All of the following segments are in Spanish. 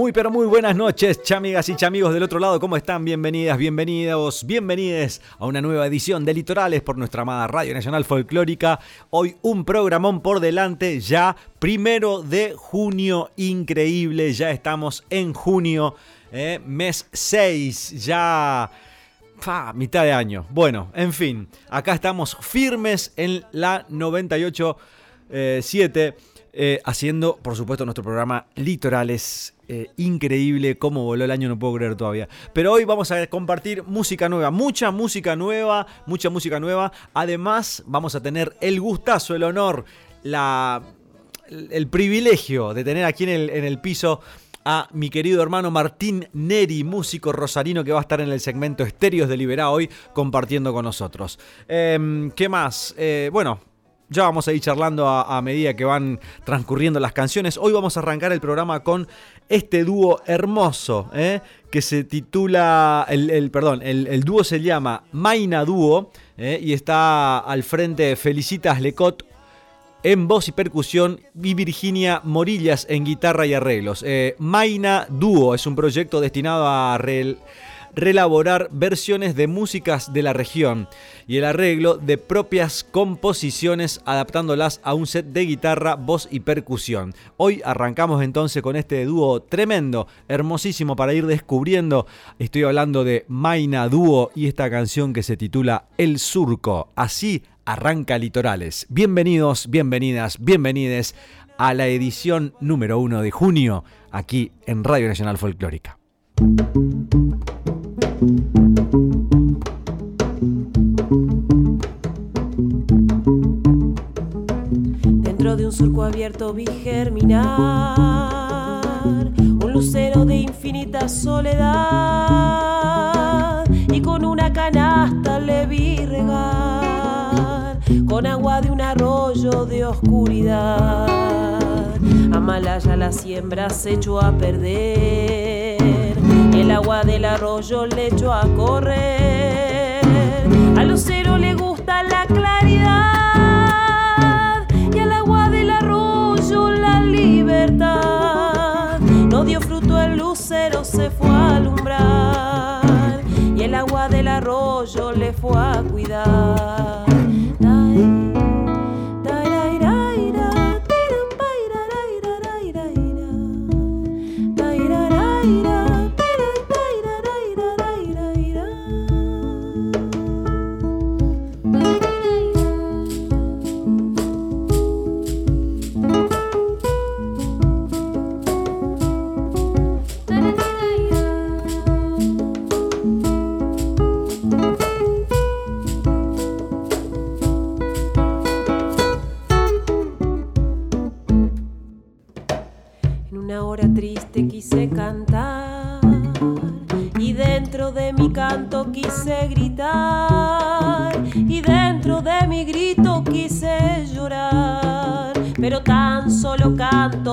Muy pero muy buenas noches, chamigas y chamigos del otro lado, ¿cómo están? Bienvenidas, bienvenidos, bienvenides a una nueva edición de Litorales por nuestra amada Radio Nacional Folclórica. Hoy un programón por delante, ya primero de junio, increíble, ya estamos en junio, eh, mes 6, ya... mitad de año. Bueno, en fin, acá estamos firmes en la 98.7. Eh, eh, haciendo, por supuesto, nuestro programa Litorales. Eh, increíble cómo voló el año, no puedo creer todavía. Pero hoy vamos a compartir música nueva, mucha música nueva, mucha música nueva. Además, vamos a tener el gustazo, el honor, la, el privilegio de tener aquí en el, en el piso a mi querido hermano Martín Neri, músico rosarino que va a estar en el segmento Estéreos de Liberá hoy compartiendo con nosotros. Em, ¿Qué más? Eh, bueno, ya vamos a ir charlando a, medida que van transcurriendo las canciones. Hoy vamos a arrancar el programa con este dúo hermoso, ¿eh? que se titula, el, perdón, el, dúo se llama Maina Dúo ¿eh? y está al frente Felicitas Lecot en voz y percusión y Virginia Morillas en guitarra y arreglos. Eh, Maina Dúo es un proyecto destinado a relaborar versiones de músicas de la región y el arreglo de propias composiciones adaptándolas a un set de guitarra, voz y percusión. Hoy arrancamos entonces con este dúo tremendo, hermosísimo para ir descubriendo. Estoy hablando de Maina Dúo y esta canción que se titula El Surco. Así arranca Litorales. Bienvenidos, bienvenidas, bienvenides a la edición número uno de junio aquí en Radio Nacional Folclórica. Dentro de un surco abierto vi germinar un lucero de infinita soledad y con una canasta le vi regar con agua de un arroyo de oscuridad. Amalaya la siembra se echó a perder el agua del arroyo le echó a correr. A lucero le gusta la claridad y al agua del arroyo la libertad. No dio fruto el lucero, se fue a alumbrar y el agua del arroyo le fue a cuidar.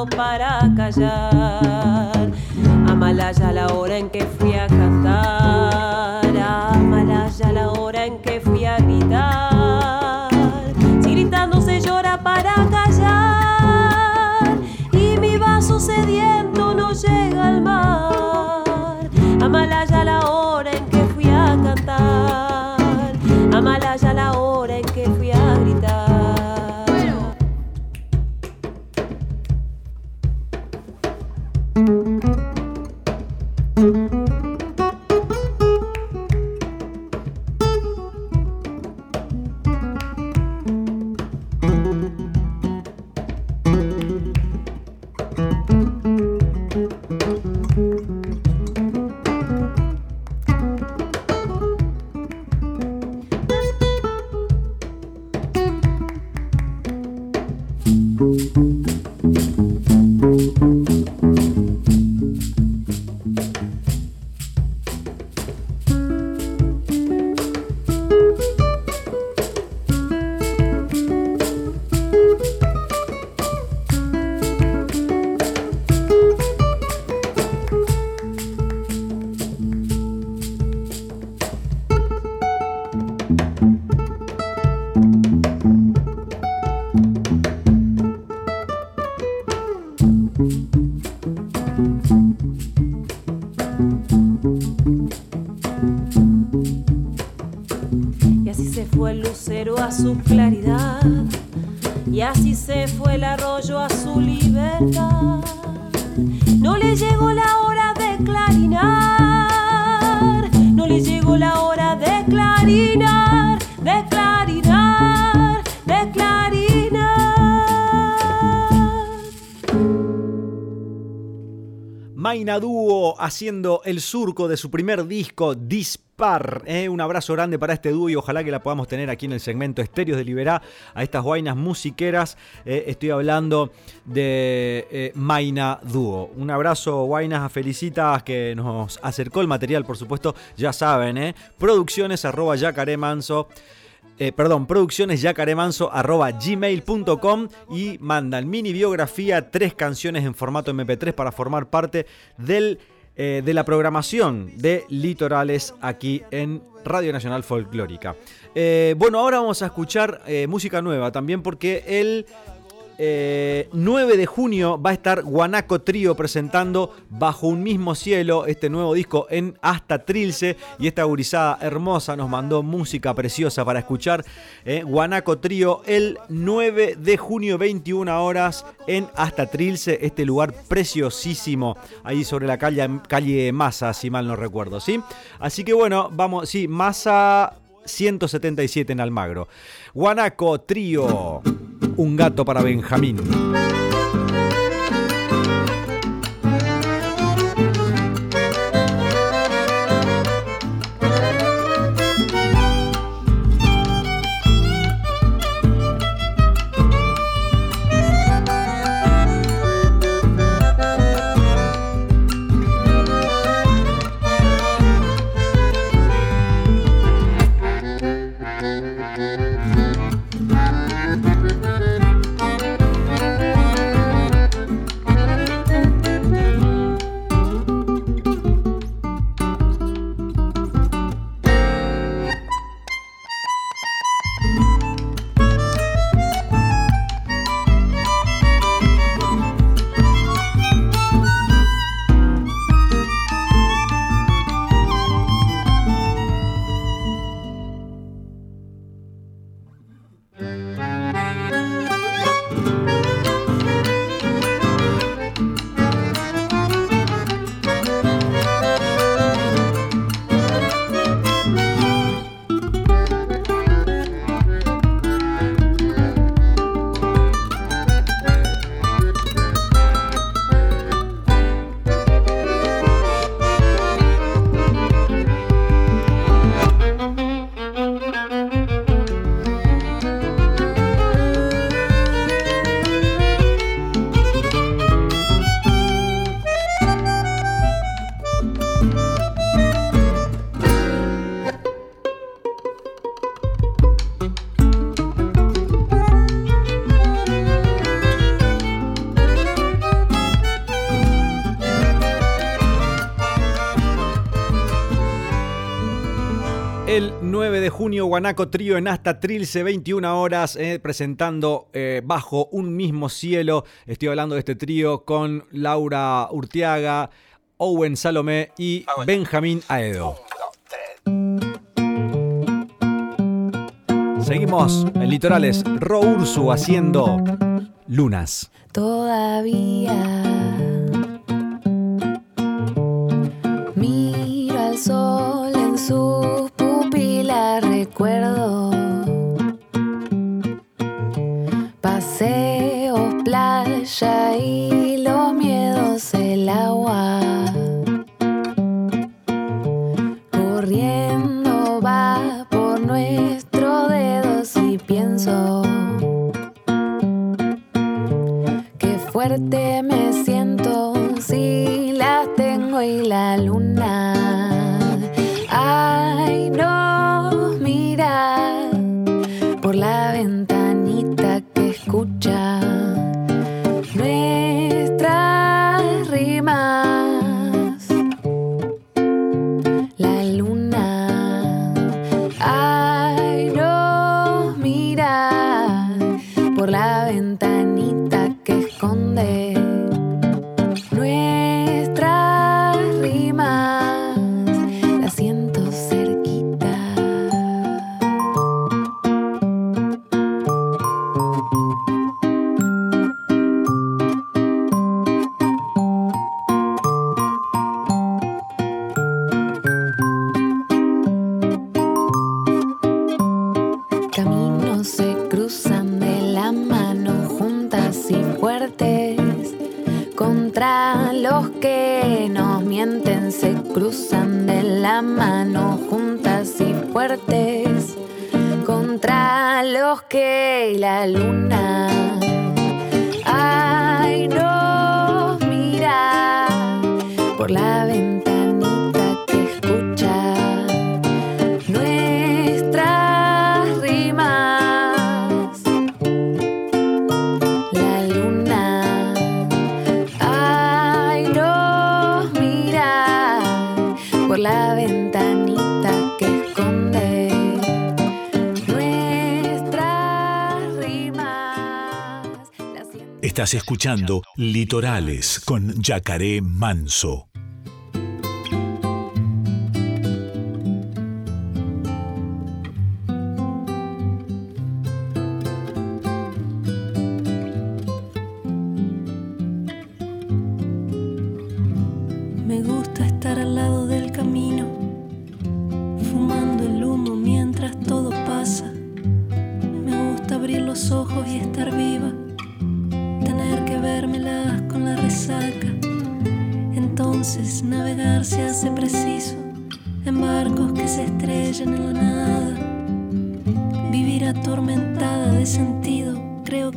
Para callar. Amalaya la hora en que fui a cantar, su claridad. Haciendo el surco de su primer disco, Dispar. ¿eh? Un abrazo grande para este dúo y ojalá que la podamos tener aquí en el segmento Estéreos de Liberá a estas guainas musiqueras. Eh, estoy hablando de eh, Maina Dúo. Un abrazo, guainas, felicitas que nos acercó el material, por supuesto, ya saben, ¿eh? producciones arroba yacaré manso. Eh, perdón, producciones gmail.com y mandan mini biografía, tres canciones en formato MP3 para formar parte del, eh, de la programación de Litorales aquí en Radio Nacional Folclórica. Eh, bueno, ahora vamos a escuchar eh, música nueva también porque el eh, 9 de junio va a estar Guanaco Trío presentando Bajo un mismo cielo este nuevo disco en Hasta Trilce. Y esta gurizada hermosa nos mandó música preciosa para escuchar eh, Guanaco Trío el 9 de junio 21 horas en Hasta Trilce este lugar preciosísimo ahí sobre la calle, calle Massa si mal no recuerdo ¿sí? así que bueno vamos sí Massa 177 en Almagro. Guanaco Trío un gato para Benjamín. Junio, Guanaco Trío en hasta Trilce, 21 horas, eh, presentando eh, Bajo un mismo cielo. Estoy hablando de este trío con Laura Urtiaga, Owen Salomé y Benjamín Aedo. Seguimos en Litorales, Ro Ursu haciendo Lunas. Todavía miro al sol paseos, playa y los miedos, el agua. Corriendo va por nuestros dedos y pienso. Qué fuerte me siento si las tengo y la luna. Luna Estás escuchando Litorales con Yacaré Manso.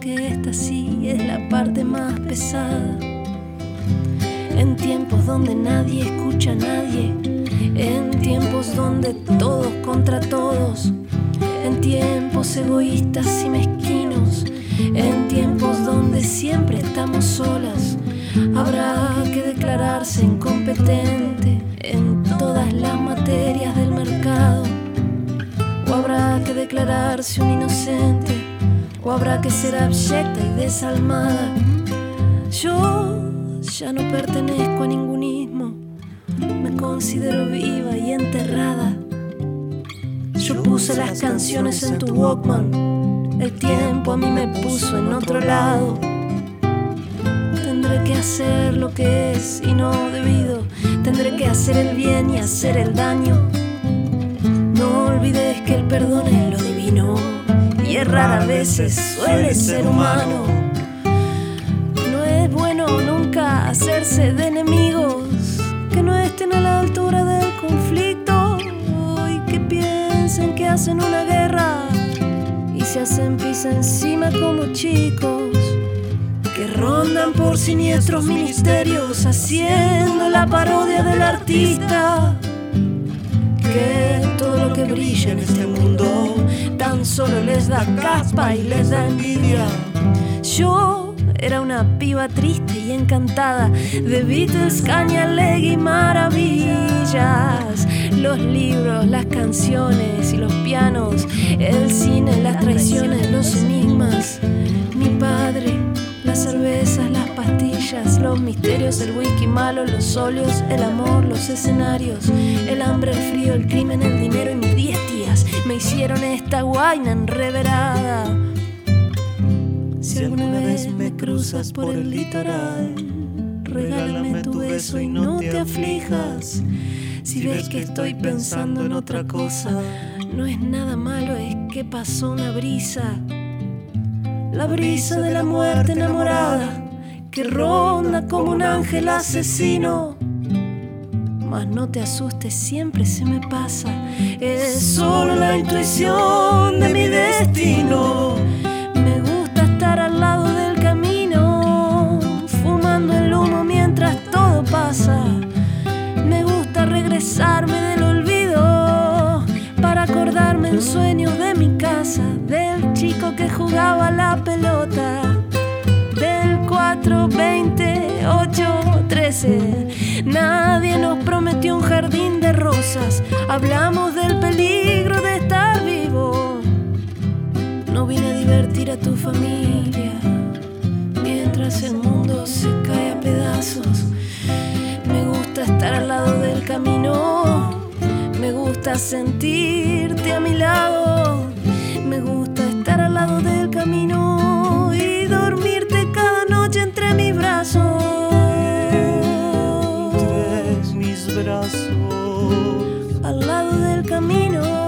Que esta sí es la parte más pesada. En tiempos donde nadie escucha a nadie, en tiempos donde todos contra todos, en tiempos egoístas y mezquinos, en tiempos donde siempre estamos solas, habrá que declararse incompetente en todas las materias del mercado, o habrá que declararse un inocente, o habrá que ser abyecta y desalmada. Yo ya no pertenezco a ningún ismo, me considero viva y enterrada. Yo puse las canciones en tu Walkman, el tiempo a mí me puso en otro lado. Tendré que hacer lo que es y no debido, tendré que hacer el bien y hacer el daño. No olvides que el perdón es lo divino y errar a veces suele ser humano. No es bueno nunca hacerse de enemigos que no estén a la altura del conflicto y que piensen que hacen una guerra y se hacen pis encima como chicos que rondan por siniestros ministerios haciendo la parodia del artista que todo lo que brilla en este mundo tan solo les da caspa y les da envidia. Yo era una piba triste y encantada de Beatles, Cañalegui y maravillas. Los libros, las canciones y los pianos, el cine, las traiciones, los enigmas. Mi padre, las cervezas, las pastillas, los misterios, el whisky malo, los óleos, el amor, los escenarios, el hambre, el frío, el crimen, el dinero y mis diez tías me hicieron esta guaina enreverada. Si alguna vez me cruzas por el litoral, regálame tu beso y no te aflijas. Si ves que estoy pensando en otra cosa, no es nada malo, es que pasó una brisa. La brisa de la muerte enamorada que ronda como un ángel asesino. Mas no te asustes, siempre se me pasa. Es solo la intuición de mi destino. Me gusta estar al lado del camino, fumando el humo mientras todo pasa. Me gusta regresarme del olvido para acordarme en sueños de mi casa, chico que jugaba la pelota, del 4, 20, 8, 13. Nadie nos prometió un jardín de rosas, hablamos del peligro de estar vivo. No vine a divertir a tu familia mientras el mundo se cae a pedazos. Me gusta estar al lado del camino. Me gusta sentirte a mi lado. Me gusta estar al lado del camino y dormirte cada noche entre mis brazos. Entre mis brazos. Al lado del camino. Entre mis brazos. Al lado del camino.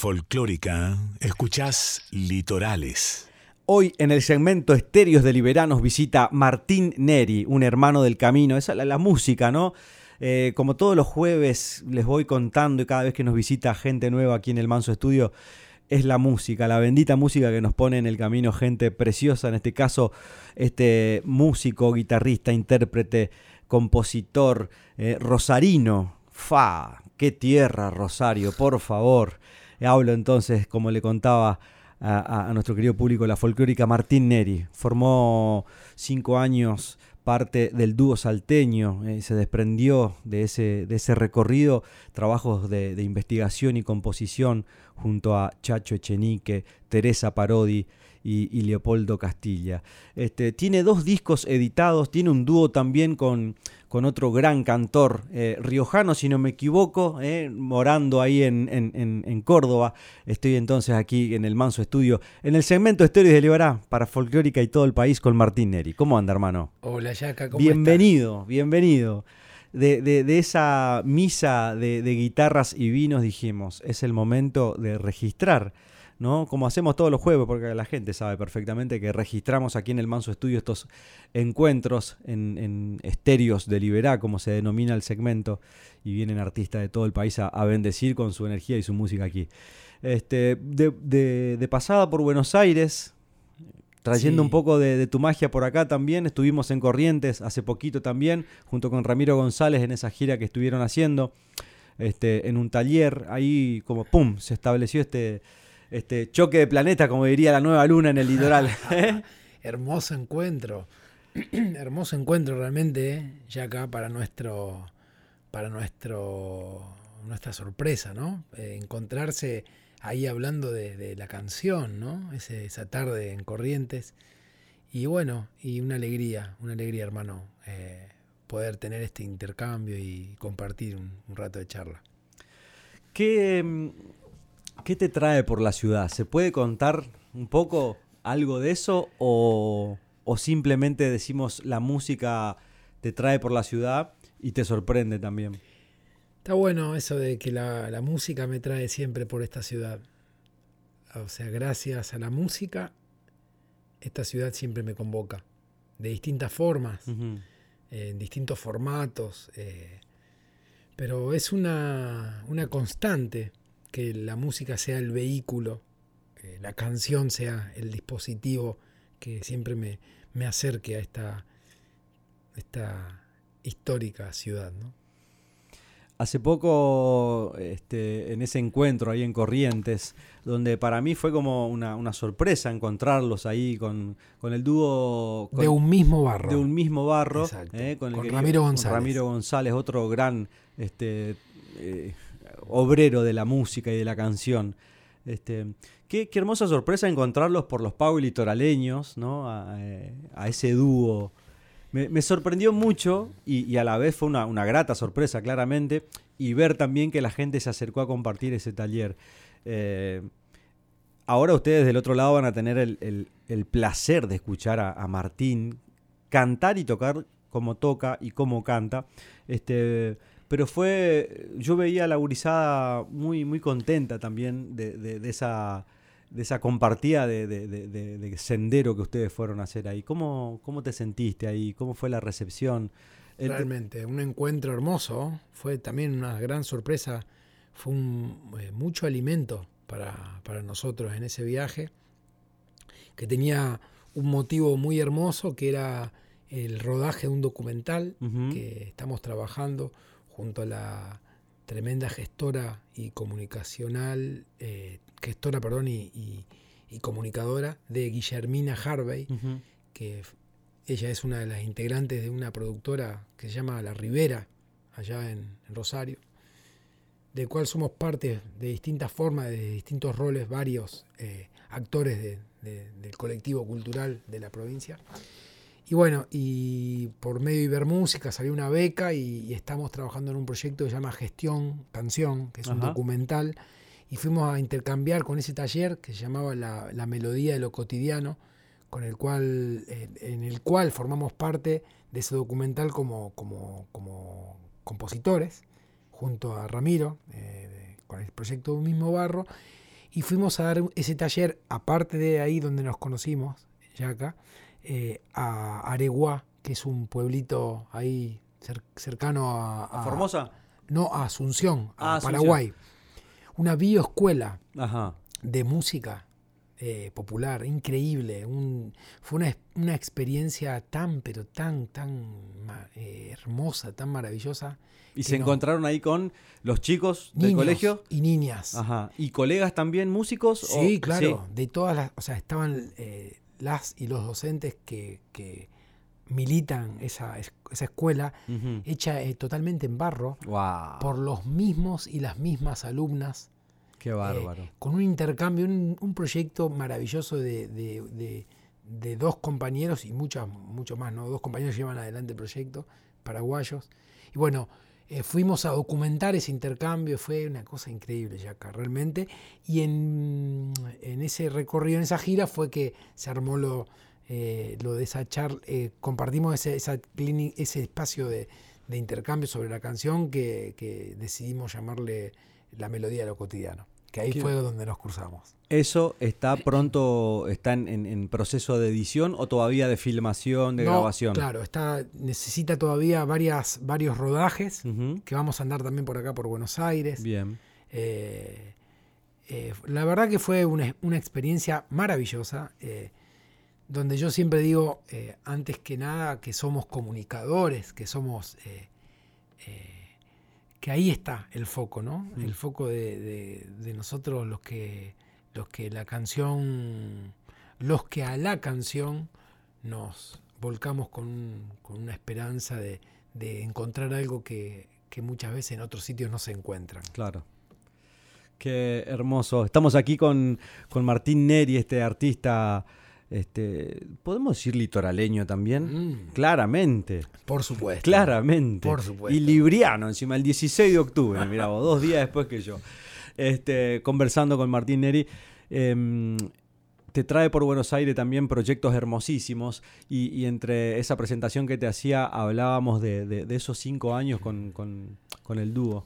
Folclórica, escuchás Litorales. Hoy en el segmento Estéreos de Liberanos visita Martín Neri, un hermano del camino. Esa es la, música, ¿no? Eh, como todos los jueves les voy contando y cada vez que nos visita gente nueva aquí en el Manso Estudio, es la música, la bendita música que nos pone en el camino gente preciosa, en este caso este músico, guitarrista, intérprete, compositor, eh, rosarino, fa, qué tierra Rosario, por favor. Hablo entonces, como le contaba a, nuestro querido público, la folclórica Martín Neri. Formó cinco años parte del dúo salteño, eh, se desprendió de ese, de ese recorrido, trabajos de, de, investigación y composición junto a Chacho Echenique, Teresa Parodi y, Leopoldo Castilla. Este, tiene dos discos editados, tiene un dúo también con, con otro gran cantor eh, riojano, si no me equivoco, eh, morando ahí en, en, Córdoba. Estoy entonces aquí en el Manso Estudio, en el segmento Historias de Liberá para Folclórica y todo el país con Martín Neri. ¿Cómo anda, hermano? Hola, Yaca, ¿cómo Bienvenido, bienvenido. De, de, esa misa de, de guitarras y vinos dijimos, es el momento de registrar ¿no? Como hacemos todos los jueves, porque la gente sabe perfectamente que registramos aquí en el Manso Estudio estos encuentros en, en estéreos de Liberá, como se denomina el segmento, y vienen artistas de todo el país a, bendecir con su energía y su música aquí. Este, de, pasada por Buenos Aires, trayendo un poco de, tu magia por acá también. Estuvimos en Corrientes hace poquito también, junto con Ramiro González en esa gira que estuvieron haciendo, este, en un taller. Ahí como ¡pum! se estableció este, este choque de planeta, como diría la nueva luna en el litoral. Hermoso encuentro. Hermoso encuentro realmente, ya acá para nuestro para nuestro nuestra sorpresa, ¿no? Eh, encontrarse ahí hablando de, la canción, ¿no? esa tarde en Corrientes. Y bueno, y una alegría, una alegría, hermano, eh, poder tener este intercambio y compartir un, un rato de charla. ¿Qué, mm, ¿Qué te trae por la ciudad? ¿Se puede contar un poco algo de eso o, simplemente decimos la música te trae por la ciudad y te sorprende también? Está bueno eso de que la, música me trae siempre por esta ciudad. O sea, gracias a la música, esta ciudad siempre me convoca. De distintas formas, en distintos formatos. Eh, pero es una, una constante que la música sea el vehículo, que la canción sea el dispositivo que siempre me, me acerque a esta, esta histórica ciudad. ¿no? Hace poco, este, en ese encuentro ahí en Corrientes, donde para mí fue como una, sorpresa encontrarlos ahí con, con el dúo... de un mismo barro. De un mismo barro. Eh, con, Ramiro González. Ramiro González, otro gran este, eh, obrero de la música y de la canción. Este, qué, hermosa sorpresa encontrarlos por los pagos litoraleños, ¿no? a, eh, ese dúo. Me, sorprendió mucho y, a la vez fue una, grata sorpresa, claramente, y ver también que la gente se acercó a compartir ese taller. Eh, ahora ustedes del otro lado van a tener el, placer de escuchar a, Martín cantar y tocar como toca y como canta. Este, pero fue, yo veía a la gurizada muy, muy contenta también de, esa, de esa compartida de, sendero que ustedes fueron a hacer ahí. ¿Cómo, ¿Cómo te sentiste ahí? ¿Cómo fue la recepción? Realmente, un encuentro hermoso. Fue también una gran sorpresa. Fue eh, mucho alimento para, nosotros en ese viaje, que tenía un motivo muy hermoso, que era el rodaje de un documental que estamos trabajando junto a la tremenda gestora y comunicacional, eh, gestora, perdón, y, comunicadora de Guillermina Harvey, que ella es una de las integrantes de una productora que se llama La Ribera, allá en, Rosario, del cual somos parte de distintas formas, de distintos roles, varios eh, actores del colectivo cultural de la provincia. Y bueno, y por medio de Ibermúsica salió una beca y, estamos trabajando en un proyecto que se llama Gestión Canción, que es un documental. Y fuimos a intercambiar con ese taller que se llamaba La, Melodía de lo Cotidiano, con el cual, en el cual formamos parte de ese documental como, como, como compositores, junto a Ramiro, eh, con el proyecto Un mismo barro, y fuimos a dar ese taller, aparte de ahí donde nos conocimos, Yaca, eh, a Areguá, que es un pueblito ahí cer- cercano a, ¿A Formosa? No, a Asunción, Ah, a Asunción. Paraguay. Una bioescuela Ajá. de música eh, popular, increíble. un- fue una, una experiencia tan, pero tan, tan eh, hermosa, tan maravillosa. Y se no- encontraron ahí con los chicos del colegio. Y niñas. Ajá. ¿Y colegas también músicos? o- Sí, claro. De todas las. O sea, estaban eh, las y los docentes que, que militan esa, es- esa escuela, hecha eh, totalmente en barro, por los mismos y las mismas alumnas. qué bárbaro. Eh, con un intercambio, un, un proyecto maravilloso de, de- de- de dos compañeros y muchas, mucho más, ¿no? Dos compañeros llevan adelante el proyecto, paraguayos. Y bueno, eh, fuimos a documentar ese intercambio, fue una cosa increíble, Yaca, realmente. Y en, en ese recorrido, en esa gira, fue que se armó lo, eh, lo de esa charla, eh, compartimos ese, ese espacio de, de intercambio sobre la canción que, que decidimos llamarle La melodía de lo cotidiano. Que ahí Qué- fue donde nos cruzamos. ¿Eso está pronto, está en, proceso de edición o todavía de filmación, de No, grabación? Claro, está, necesita todavía varias, varios rodajes que vamos a andar también por acá por Buenos Aires. Bien. Eh, eh, la verdad que fue una, una experiencia maravillosa, eh, donde yo siempre digo, eh, antes que nada, que somos comunicadores, que somos... que ahí está el foco, ¿no? Mm. El foco de, de- de nosotros los que, los que la canción, los que a la canción nos volcamos con, con una esperanza de, de encontrar algo que, que muchas veces en otros sitios no se encuentran. Claro. Qué hermoso. Estamos aquí con, con Martín Neri, este artista, este, ¿podemos decir litoraleño también? Mm, Claramente, por supuesto. claramente. Por supuesto. Y libriano, encima, el 16 de octubre, mirá vos, dos días después que yo. Este, conversando con Martín Neri. em, te trae por Buenos Aires también proyectos hermosísimos y, y entre esa presentación que te hacía hablábamos de, de- de esos cinco años con, con- con el dúo,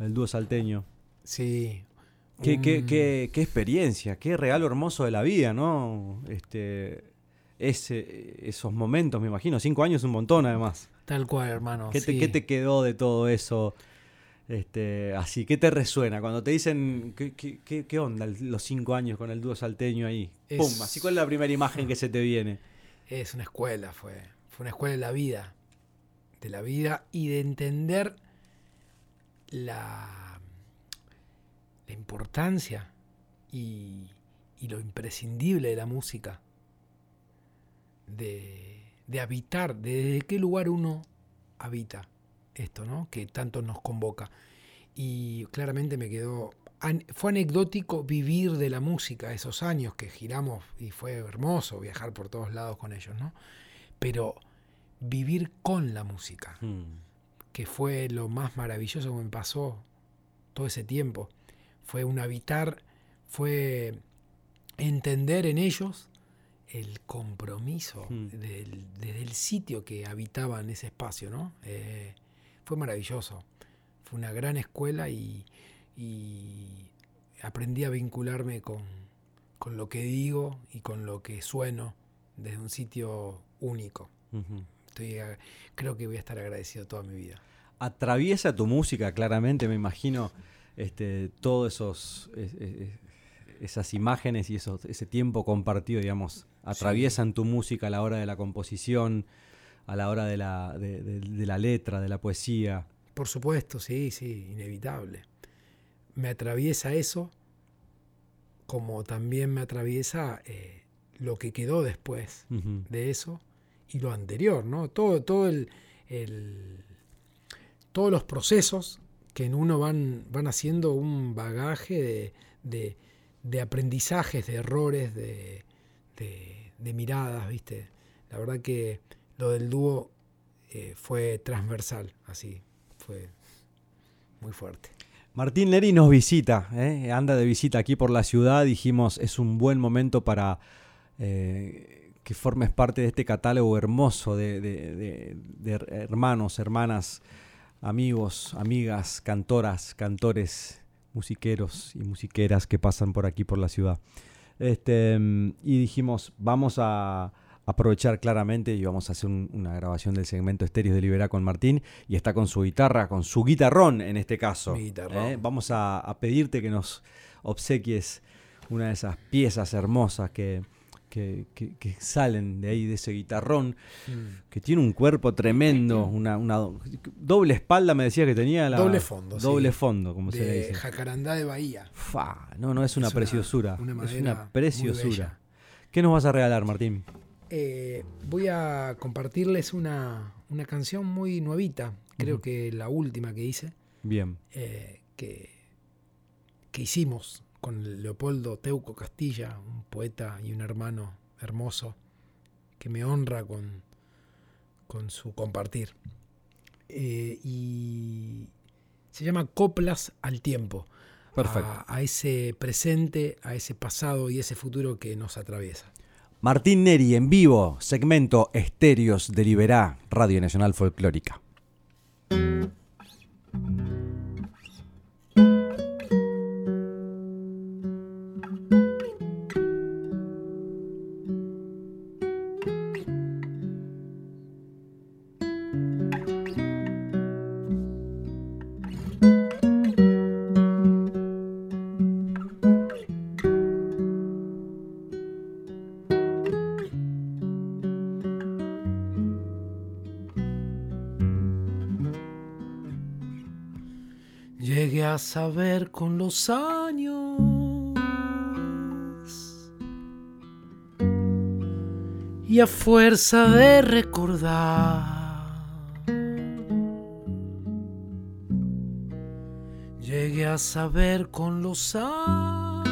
el dúo salteño. Sí. Qué, qué- Un- qué- qué experiencia, qué regalo hermoso de la vida, ¿no? Este, ese, esos momentos, me imagino. Cinco años es un montón, además. Tal cual, hermano. ¿Qué, te, qué te quedó de todo eso? Este, así, ¿qué te resuena cuando te dicen qué, qué- qué- onda los cinco años con el dúo salteño ahí? Es- Pum, así cuál es la primera imagen que se te viene. Es una escuela, fue. Fue una escuela de la vida. De la vida y de entender la, la importancia y, y lo imprescindible de la música. De, de habitar, de desde qué lugar uno habita esto, ¿no? Que tanto nos convoca. Y claramente me quedó. an- Fue anecdótico vivir de la música esos años que giramos y fue hermoso viajar por todos lados con ellos, ¿no? Pero vivir con la música, Mm, que fue lo más maravilloso que me pasó todo ese tiempo. Fue un habitar, fue entender en ellos el compromiso Mm. del, desde el sitio que habitaban ese espacio, ¿no? Eh, fue maravilloso. Fue una gran escuela y, y aprendí a vincularme con, con lo que digo y con lo que sueno desde un sitio único. Estoy, a- creo que voy a estar agradecido toda mi vida. Atraviesa tu música, claramente, me imagino, este, todos esos es- es- esas imágenes y esos, ese tiempo compartido, digamos, atraviesan tu música a la hora de la composición, a la hora de la, de, de- de la letra, de la poesía. Por supuesto, sí, sí, inevitable. Me atraviesa eso, como también me atraviesa eh, lo que quedó después de eso y lo anterior, ¿no? Todo, todo el, el- todos los procesos que en uno van, van haciendo un bagaje de, de- aprendizajes, de errores, de, de- miradas, ¿viste? La verdad que lo del dúo eh, fue transversal, así, fue muy fuerte. Martín Neri nos visita, ¿eh? anda de visita aquí por la ciudad. Dijimos, es un buen momento para eh, que formes parte de este catálogo hermoso de- de hermanos, hermanas, amigos, amigas, cantoras, cantores musiqueros y musiqueras que pasan por aquí, por la ciudad. Este, y dijimos, vamos a aprovechar claramente y vamos a hacer una grabación del segmento Estéreos de Liberá con Martín y está con su guitarra, con su guitarrón en este caso. ¿eh? Vamos a, pedirte que nos obsequies una de esas piezas hermosas que, que, salen de ahí, de ese guitarrón, mm. que tiene un cuerpo tremendo, una, doble espalda, me decía que tenía la... Doble fondo, Doble fondo, como se le dice. Jacarandá de Bahía. Fa, no, no es una preciosura, es una preciosura. ¿Qué nos vas a regalar, Martín? Eh, voy a compartirles una, canción muy nuevita, creo que la última que hice. Bien. Eh, que, que hicimos con Leopoldo Teuco Castilla, un poeta y un hermano hermoso, que me honra con, con su compartir. Eh, y se llama Coplas al Tiempo. Perfecto. a, ese presente, a ese pasado y ese futuro que nos atraviesa. Martín Neri en vivo, segmento Estéreos de Liberá, Radio Nacional Folclórica. Años. Y a fuerza de recordar, llegué a saber con los años.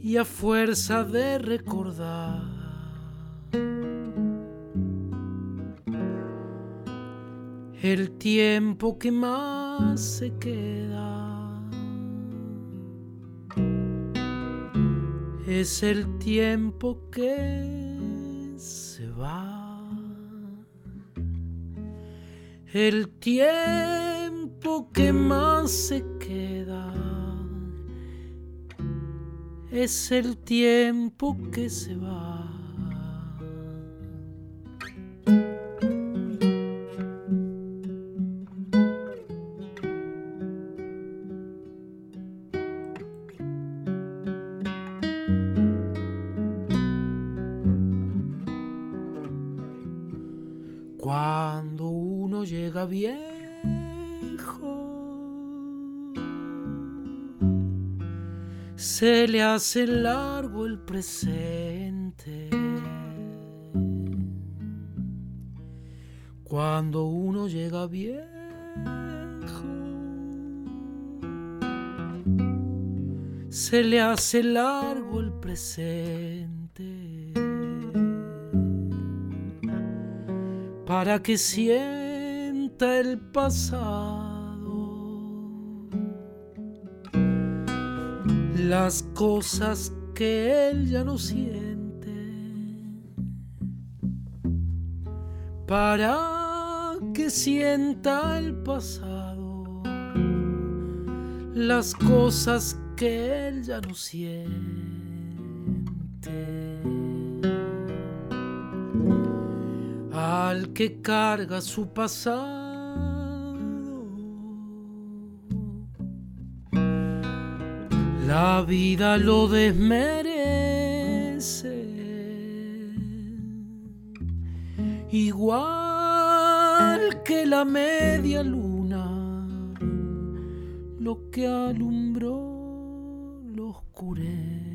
Y a fuerza de recordar el tiempo que más se queda es el tiempo que se va. El tiempo que más se queda es el tiempo que se va. Le hace largo el presente. Cuando uno llega viejo, se le hace largo el presente. Para que sienta el pasado las cosas que él ya no siente. Para que sienta el pasado, las cosas que él ya no siente. Al que carga su pasado la vida lo desmerece. Igual que la media luna, lo que alumbró lo oscurece.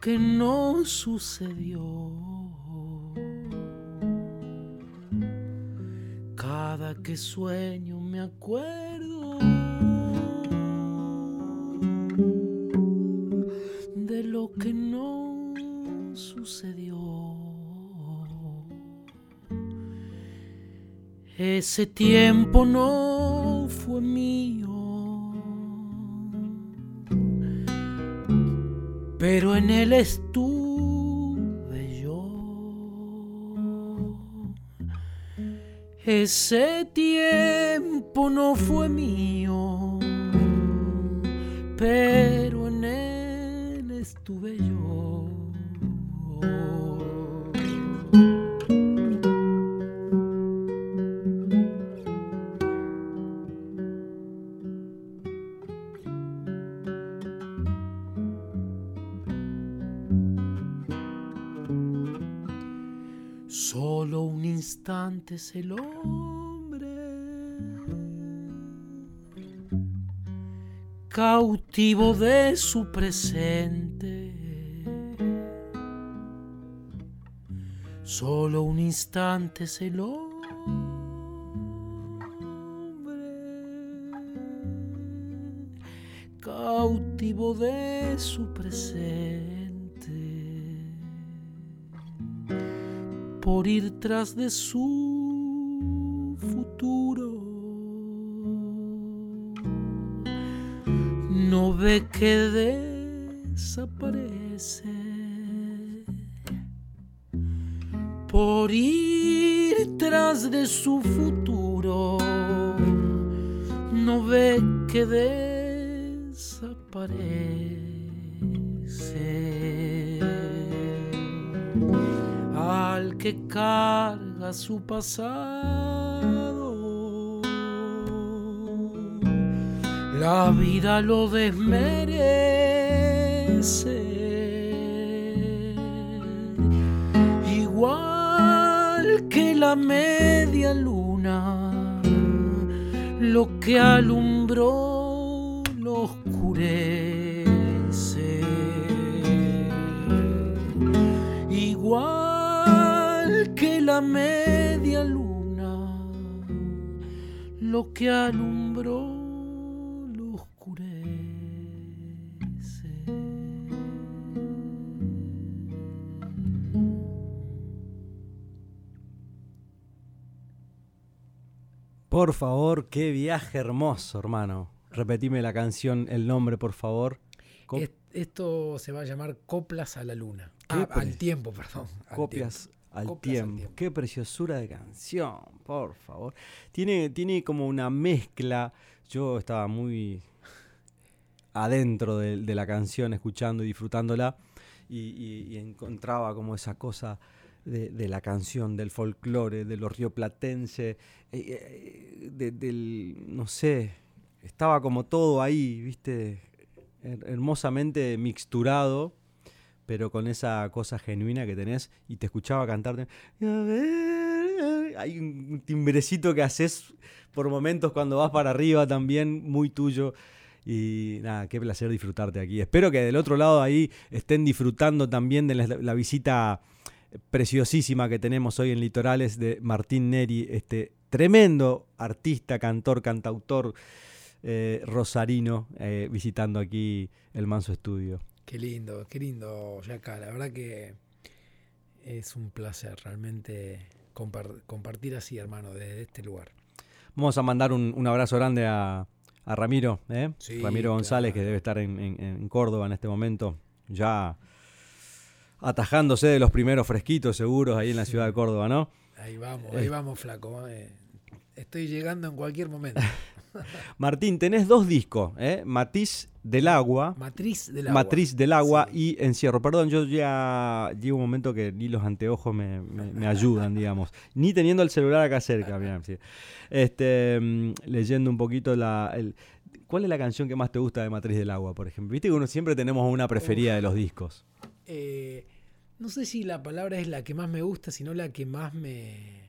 Que no sucedió. Cada que sueño me acuerdo de lo que no sucedió. Ese tiempo no en él estuve yo. Ese tiempo no fue mío, pero en él estuve yo. Instante el hombre, cautivo de su presente. Solo un instante es el hombre, cautivo de su presente. Por ir tras de su futuro. No ve que desaparece por ir tras de su futuro. No ve que desaparece que carga su pasado. La vida lo desmerece, igual que la media luna, lo que alumbró lo oscurece. Que la media luna, lo que alumbró lo oscurece. Por favor, qué viaje hermoso, hermano. Repetime la canción, el nombre, por favor. Esto se va a llamar Coplas a la Luna. ¿Qué Ah, al tiempo, perdón. Copias. Al tiempo. Qué preciosura de canción, por favor. Tiene, tiene como una mezcla. Yo estaba muy adentro de, de la canción, escuchando y disfrutándola, y, y- y encontraba como esa cosa de, de la canción, del folclore, de lo rioplatense, eh, eh, de- del, no sé, estaba como todo ahí, viste, Her- hermosamente mixturado pero con esa cosa genuina que tenés y te escuchaba cantarte. Hay un timbrecito que haces por momentos cuando vas para arriba también, muy tuyo. Y nada, qué placer disfrutarte aquí. Espero que del otro lado ahí estén disfrutando también de la, la visita preciosísima que tenemos hoy en Litorales de Martín Neri, este tremendo artista, cantor, cantautor eh, rosarino, eh, visitando aquí el Manso Estudio. Qué lindo, qué lindo, Yaka. La verdad que es un placer realmente compar- compartir así, hermano, desde este lugar. Vamos a mandar un, un abrazo grande a, a Ramiro, ¿eh? Sí, Ramiro González, claro. que debe estar en, en- en Córdoba en este momento, ya atajándose de los primeros fresquitos seguros ahí en la ciudad de Córdoba, ¿no? Ahí vamos, Eh. ahí vamos, flaco. eh. Estoy llegando en cualquier momento. Martín, tenés dos discos, ¿eh? Matiz del Agua, Matriz del agua. Matriz del Agua Sí. y Encierro. Perdón, yo ya llevo un momento que ni los anteojos me, me- me ayudan, digamos. Ni teniendo el celular acá cerca, mirá, sí. Este, mm, leyendo un poquito la... el- ¿Cuál es la canción que más te gusta de Matriz del Agua, por ejemplo? Viste que uno siempre tenemos una preferida de los discos. Eh, no sé si la palabra es la que más me gusta, sino la que más me.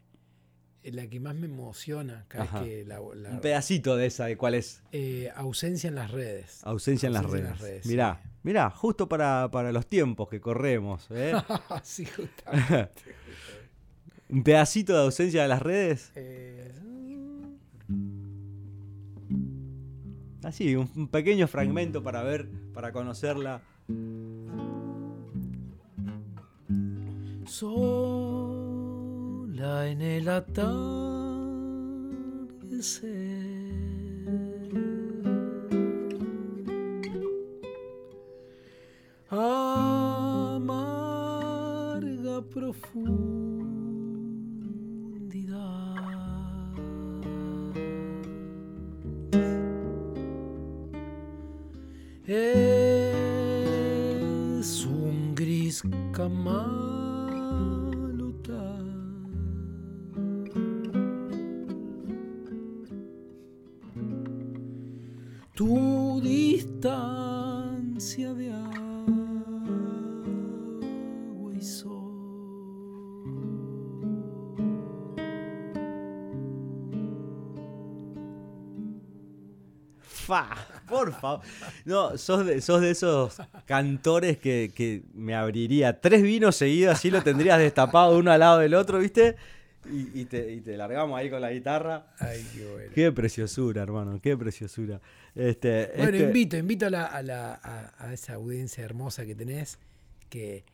La que más me emociona cada Ajá. vez que la, la- Un pedacito de esa, de cuál es eh, ausencia en las redes. ausencia en las redes. en las redes, Mirá, sí. Mirá, justo para, para los tiempos que corremos. ¿eh? sí, justamente. Un pedacito de ausencia de las redes. Eh, Así, un, un pequeño fragmento para ver, para conocerla. Sola en el atardecer. Amarga profundidad. Es un gris camalota. Tu distancia de agua y sol. Fa, por favor. No, sos de, sos de esos cantores que, que me abriría tres vinos seguidos, así lo tendrías destapado uno al lado del otro, ¿viste? Y, y te, y te largamos ahí con la guitarra. Ay, qué bueno. Qué preciosura, hermano, qué preciosura. Este, Bueno, este- invito, invito a, la- a la- a- a esa audiencia hermosa que tenés, que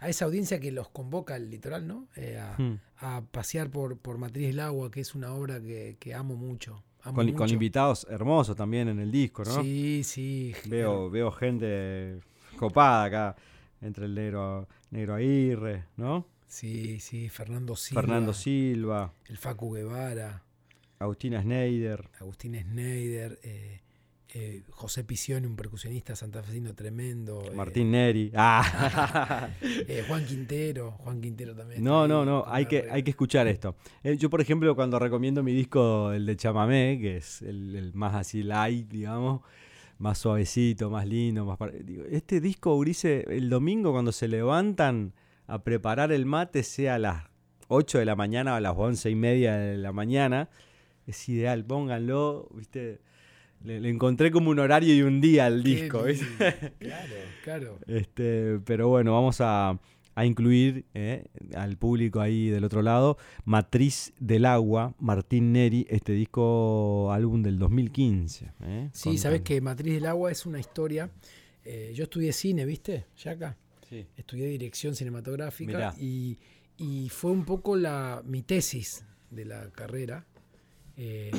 a esa audiencia que los convoca al litoral, ¿no? Eh, a, Hmm. a pasear por, por Matriz del Agua, que es una obra que, que amo mucho. con, invitados hermosos también en el disco, ¿no? Sí, sí. Veo, veo gente copada acá, entre el negro, negro Aguirre, ¿no? Sí, sí, Fernando Silva. Fernando Silva, El Facu Guevara, Agustina Schneider, Agustín Schneider, eh, eh, José Pisione, un percusionista santafesino tremendo. eh, Martín Neri. Ah. Juan Quintero, Juan Quintero también. No, no, no, hay que, hay que escuchar esto. Yo, por ejemplo, cuando recomiendo mi disco, el de Chamamé, que es el, el más así light, digamos, más suavecito, más lindo, más... digo, este disco, Urice, el domingo cuando se levantan a preparar el mate, sea a las 8 de la mañana o a las 11 y media de la mañana, es ideal, pónganlo, viste... Le, le encontré como un horario y un día al disco. Claro, claro. Este, pero bueno, vamos a, a incluir eh, al público ahí del otro lado Matriz del Agua, Martín Neri, este disco álbum del 2015. eh, Sí, sabes que Matriz del Agua es una historia. eh, yo estudié cine, ¿viste? Ya acá. Sí. Estudié dirección cinematográfica y, y fue un poco la, mi tesis de la carrera. Eh,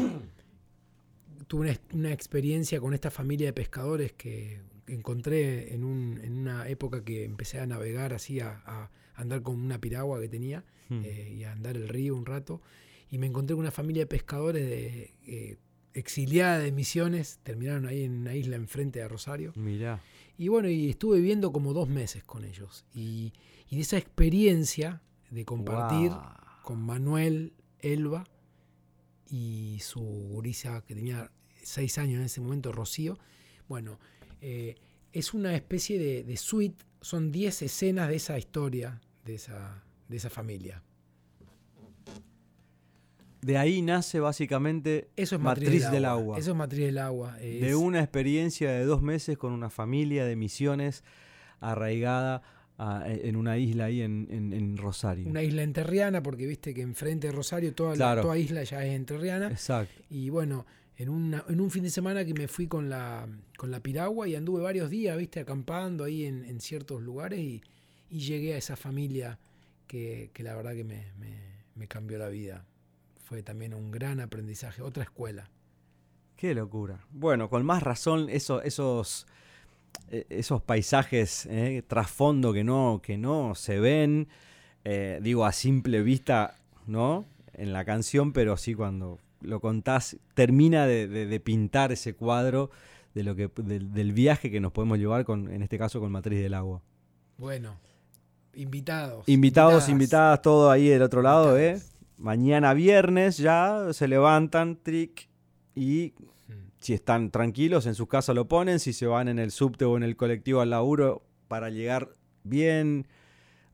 tuve una, una experiencia con esta familia de pescadores que encontré en, un- en una época que empecé a navegar así, a, a andar con una piragua que tenía Hmm. eh, y a andar el río un rato. Y me encontré con una familia de pescadores de, eh, exiliada de Misiones, terminaron ahí en una isla enfrente de Rosario. Mirá. Y bueno, y estuve viviendo como dos meses con ellos. Y, y de esa experiencia de compartir con Manuel Elba y su gurisa que tenía seis años en ese momento, Rocío. Bueno, eh, es una especie de, de suite, son 10 escenas de esa historia, de esa, de esa familia. De ahí nace básicamente Eso es Matriz, del, agua. Eso es Matriz del Agua. de una experiencia de dos meses con una familia de misiones arraigada a- en una isla ahí en, en- en Rosario. Una isla enterriana, porque viste que enfrente de Rosario toda, la- toda isla ya es enterriana. Exacto. Y bueno, en, una- en un fin de semana que me fui con la, con la piragua y anduve varios días, viste, acampando ahí en, en ciertos lugares y, y llegué a esa familia que, que la verdad que me, me- me cambió la vida. Fue también un gran aprendizaje, otra escuela. Qué locura. Bueno, con más razón eso- esos, eh, esos paisajes eh, trasfondo que no, que no se ven, eh, digo a simple vista, ¿no? En la canción, pero sí cuando lo contás, termina de, de- de pintar ese cuadro de lo que, del, del viaje que nos podemos llevar con, en este caso, con Matriz del Agua. Bueno, invitados. Invitados, invitadas. invitadas, todo ahí del otro lado, ¿eh? Mañana viernes ya se levantan, trick, y Mm. si están tranquilos en sus casas lo ponen, si se van en el subte o en el colectivo al laburo para llegar bien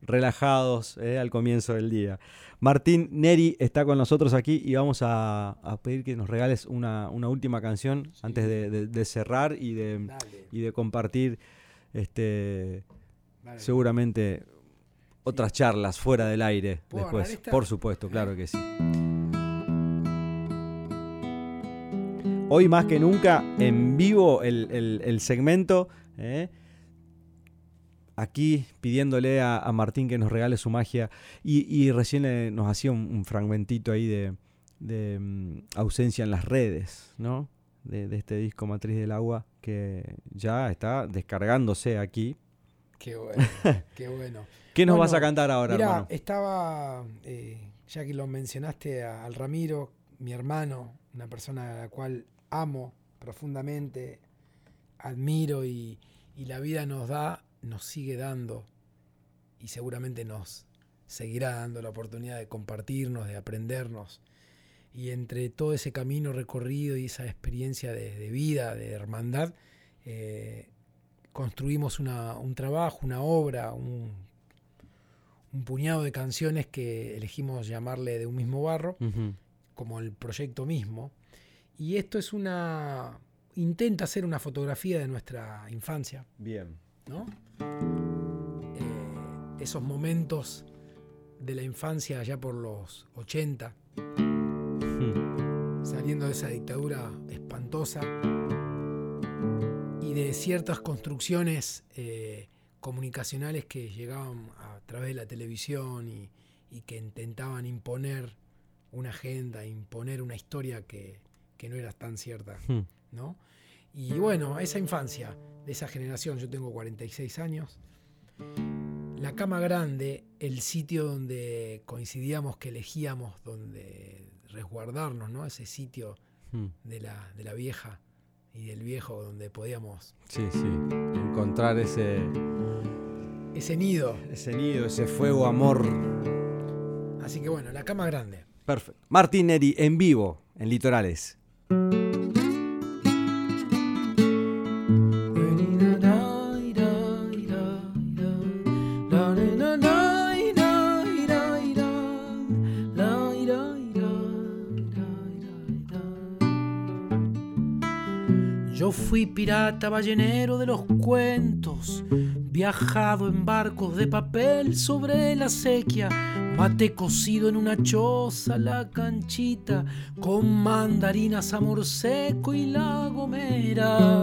relajados ¿eh? al comienzo del día. Martín Neri está con nosotros aquí y vamos a, a pedir que nos regales una, una última canción antes de, de- de cerrar y de, Dale. y de compartir este, seguramente otras charlas fuera del aire ¿Puedo después. Por supuesto, claro que sí. Hoy más que nunca en vivo el, el- el segmento. ¿eh? Aquí pidiéndole a, a Martín que nos regale su magia. Y, y recién nos hacía un, un fragmentito ahí de, de, mm, ausencia en las redes, ¿no? De, de este disco Matriz del Agua que ya está descargándose aquí. Qué bueno, qué bueno. ¿Qué nos Bueno, vas a cantar ahora, Mira, hermano? estaba, eh, ya que lo mencionaste a- al Ramiro, mi hermano, una persona a la cual amo profundamente, admiro y, y la vida nos da, nos sigue dando y seguramente nos seguirá dando la oportunidad de compartirnos, de aprendernos. Y entre todo ese camino recorrido y esa experiencia de, de vida, de hermandad, eh, construimos una- un trabajo, una obra, un, un puñado de canciones que elegimos llamarle de un mismo barro, como el proyecto mismo. Y esto es una. intenta hacer una fotografía de nuestra infancia, Bien. ¿no? Eh, esos momentos de la infancia allá por los 80, Hmm. saliendo de esa dictadura espantosa y de ciertas construcciones eh, comunicacionales que llegaban a través de la televisión y, y que intentaban imponer una agenda, imponer una historia que, que no era tan cierta, Hmm. ¿no? Y bueno, esa infancia de esa generación, yo tengo 46 años, la cama grande, el sitio donde coincidíamos que elegíamos donde resguardarnos, ¿no? Ese sitio Hmm. de la, de la vieja y del viejo donde podíamos... Sí, sí. Encontrar ese, Ese nido. ese nido, ese fuego, amor. Así que bueno, la cama grande. Perfecto. Martín Neri en vivo, en Litorales. Pirata ballenero de los cuentos, viajado en barcos de papel sobre la sequía, mate cocido en una choza la canchita, con mandarinas, amor seco y la gomera.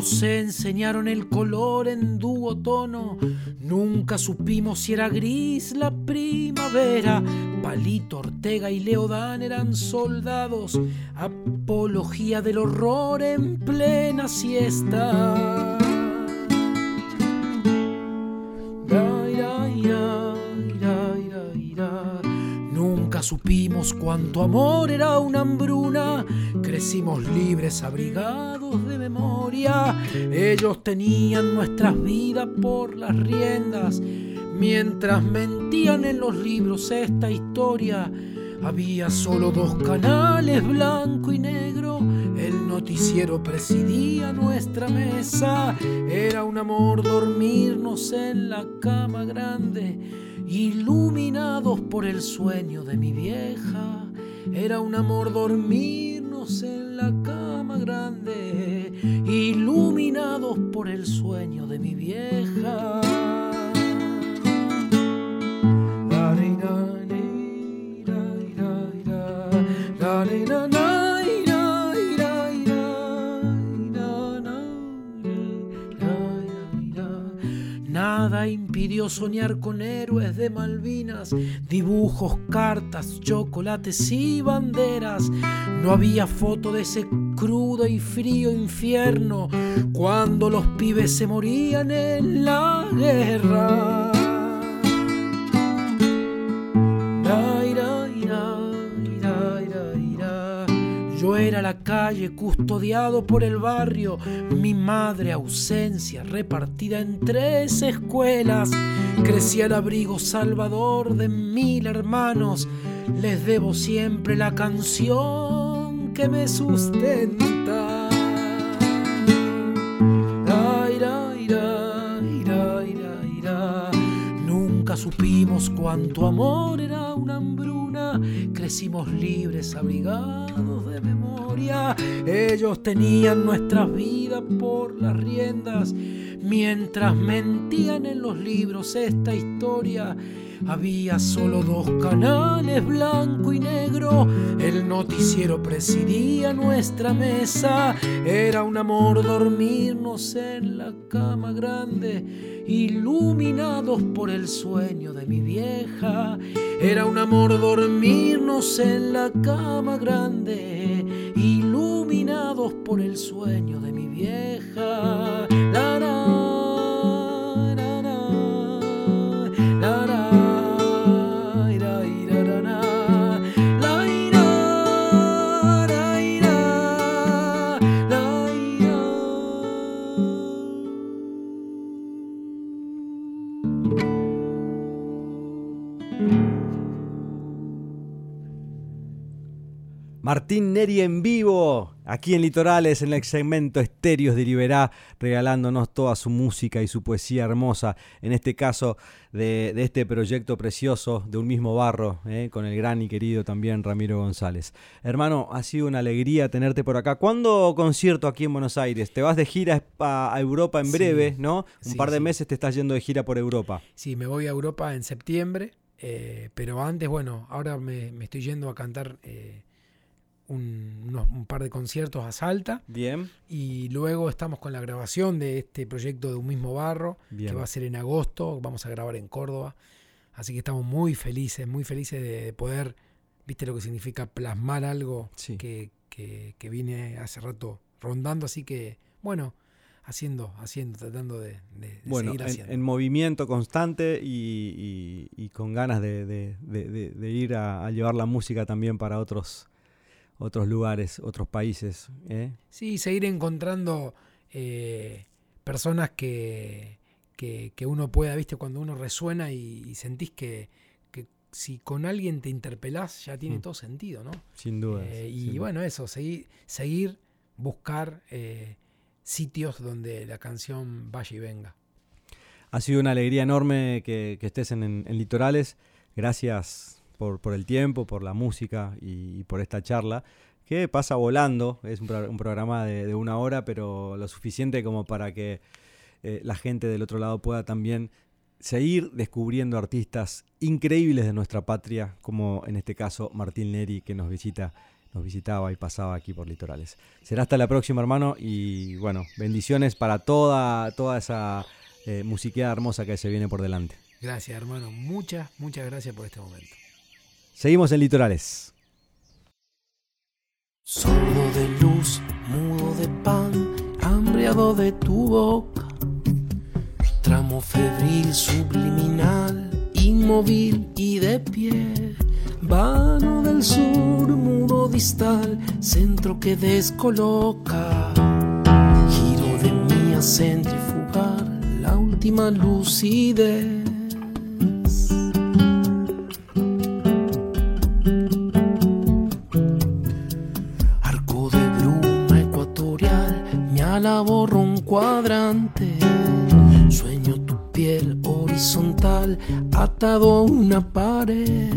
Nos enseñaron el color en duotono, nunca supimos si era gris la primavera. Palito Ortega y Leodán eran soldados, apología del horror en plena siesta. Supimos cuánto amor era una hambruna. Crecimos libres, abrigados de memoria. Ellos tenían nuestras vidas por las riendas. Mientras mentían en los libros esta historia, había solo dos canales, blanco y negro. El noticiero presidía nuestra mesa. Era un amor dormirnos en la cama grande, iluminados por el sueño de mi vieja. Era un amor dormirnos en la cama grande, iluminados por el sueño de mi vieja. Nada impidió soñar con héroes de Malvinas, dibujos, cartas, chocolates y banderas. No había foto de ese crudo y frío infierno cuando los pibes se morían en la guerra. Yo era la calle custodiado por el barrio, mi madre ausencia repartida en tres escuelas. Crecí al abrigo salvador de mil hermanos, les debo siempre la canción que me sustenta. Nunca supimos cuánto amor era crecimos libres, abrigados de memoria. Ellos tenían nuestras vidas por las riendas, mientras mentían en los libros esta historia. Había solo dos canales, blanco y negro. El noticiero presidía nuestra mesa. Era un amor dormirnos en la cama grande, iluminados por el sueño de mi vieja. Era un amor dormirnos en la cama grande, iluminados por el sueño de mi vieja. La, Martín Neri en vivo, aquí en Litorales, en el segmento Estéreos de Liberá, regalándonos toda su música y su poesía hermosa, en este caso de, de este proyecto precioso de un mismo barro, eh, con el gran y querido también Ramiro González. Hermano, ha sido una alegría tenerte por acá. ¿Cuándo concierto aquí en Buenos Aires? Te vas de gira a, Europa en Sí, breve, ¿no? Un sí, par de sí. meses te estás yendo de gira por Europa. Sí, me voy a Europa en septiembre, eh, pero antes, bueno, ahora me, me estoy yendo a cantar eh, un, unos- un par de conciertos a Salta Bien, y luego estamos con la grabación de este proyecto de un mismo barro, bien. que va a ser en agosto, vamos a grabar en Córdoba, así que estamos muy felices, muy felices de poder, viste lo que significa plasmar algo Sí. que, que, que viene hace rato rondando, así que, bueno, haciendo, haciendo, tratando de, de- de Bueno, seguir en, haciendo. en movimiento constante y, y- y con ganas de, de- de- de- de ir a, a llevar la música también para otros, otros lugares, otros países. ¿eh? Sí, seguir encontrando eh, personas que, que, que uno pueda, viste, cuando uno resuena y, y sentís que, que si con alguien te interpelás ya tiene Mm. todo sentido, ¿no? Sin duda. Eh, sin y duda. bueno, eso, seguir, seguir buscar sitios donde la canción vaya y venga. Ha sido una alegría enorme que, estés en- en Litorales. Gracias por, el tiempo, por la música y, por esta charla, que pasa volando. Es un, pro- un programa de, de una hora, pero lo suficiente como para que eh, la gente del otro lado pueda también seguir descubriendo artistas increíbles de nuestra patria, como en este caso Martín Neri, que nos visita nos visitaba y pasaba aquí por Litorales. Será hasta la próxima, hermano, y bueno, bendiciones para toda, toda esa eh, musiqueada hermosa que se viene por delante. Gracias, hermano. Muchas, muchas gracias por este momento. Seguimos en Litorales. Sordo de luz, mudo de pan, hambriado de tu boca. Tramo febril, subliminal, inmóvil y de pie. Vano del sur, muro distal, centro que descoloca. Giro de mía centrifugar, la última lucidez. Cuadrante. Sueño tu piel horizontal, atado a una pared.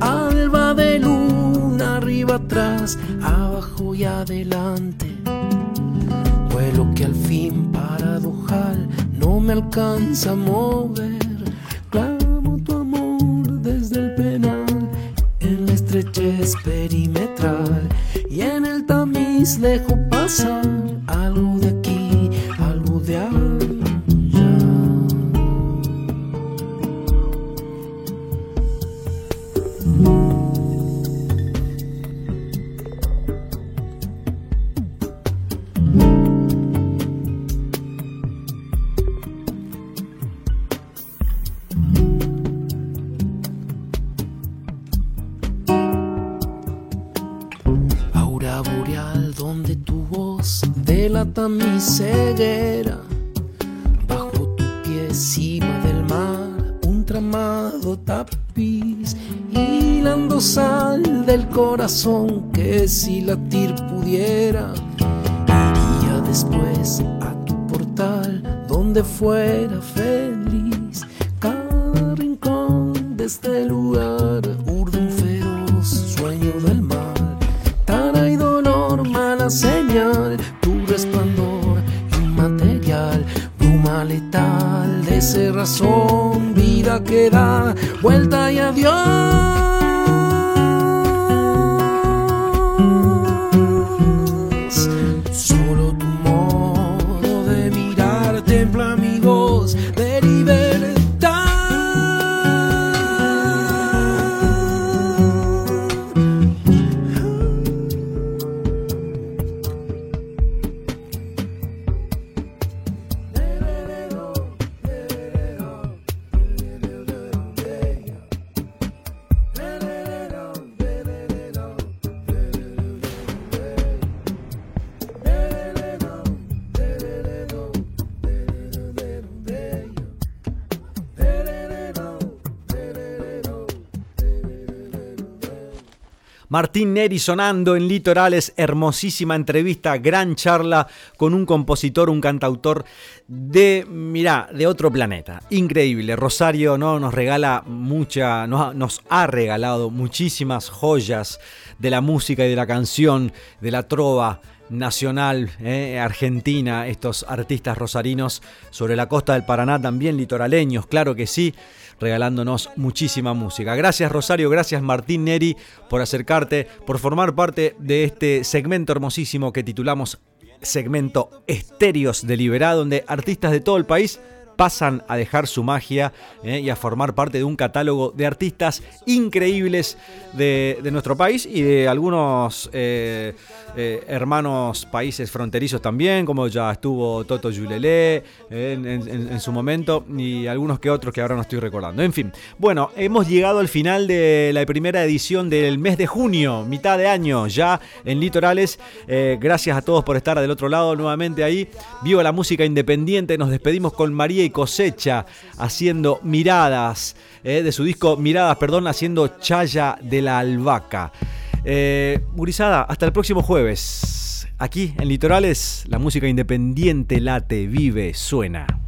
Alba de luna, arriba, atrás, abajo y adelante. Vuelo que al fin paradojal no me alcanza a mover. Clamo tu amor desde el penal en la estrechez perimetral y en el tamiz dejo pasar algo hace razón, vida que da vuelta y adiós. Martín Neri sonando en Litorales, hermosísima entrevista, gran charla con un compositor, un cantautor de, mirá, de otro planeta. Increíble. Rosario ¿no? nos regala mucha, nos, ha regalado muchísimas joyas de la música y de la canción, de la trova nacional eh, argentina, estos artistas rosarinos sobre la costa del Paraná, también litoraleños, claro que sí, regalándonos muchísima música. Gracias Rosario, gracias Martín Neri por acercarte, por formar parte de este segmento hermosísimo que titulamos segmento Estéreos de Liberá, donde artistas de todo el país pasan a dejar su magia eh, y a formar parte de un catálogo de artistas increíbles de, nuestro país y de algunos eh, eh, hermanos países fronterizos también, como ya estuvo Toto Yulelé en, en- su momento y algunos que otros que ahora no estoy recordando. En fin, bueno, hemos llegado al final de la primera edición del mes de junio, mitad de año, ya en Litorales. Gracias a todos por estar del otro lado nuevamente ahí. Viva la música independiente. Nos despedimos con María y Cosecha haciendo miradas eh, de su disco Miradas, perdón, haciendo Chaya de la Albahaca. Eh, gurizada, hasta el próximo jueves. Aquí en Litorales, la música independiente late, vive, suena.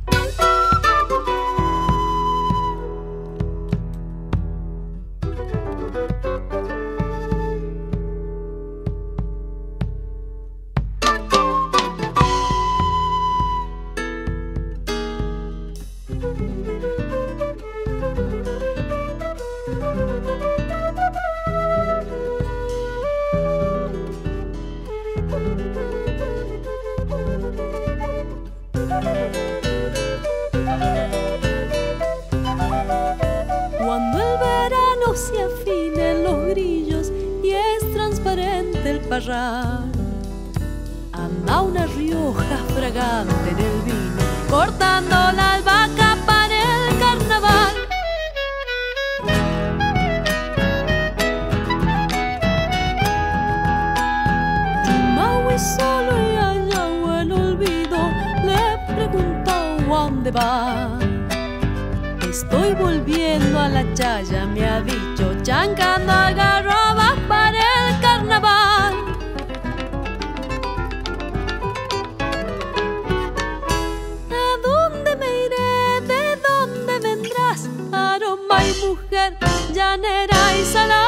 狙いさら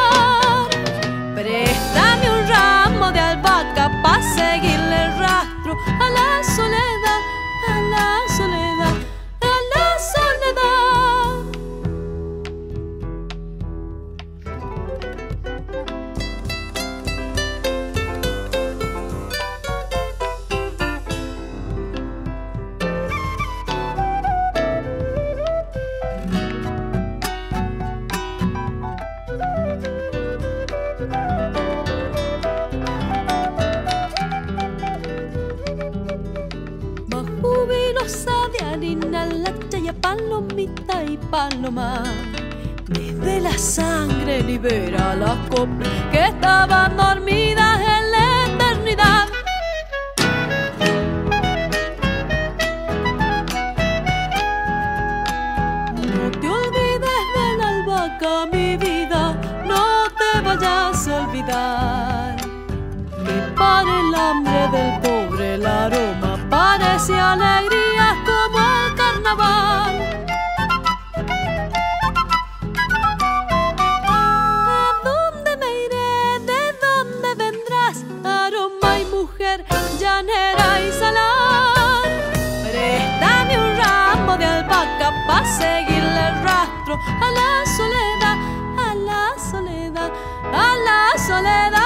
palomita y paloma. Desde la sangre libera las coplas que estaban dormidas en la eternidad. No te olvides de la albahaca, mi vida, no te vayas a olvidar que para el hambre del pobre el aroma parece alegría a la soledad, a la soledad, a la soledad.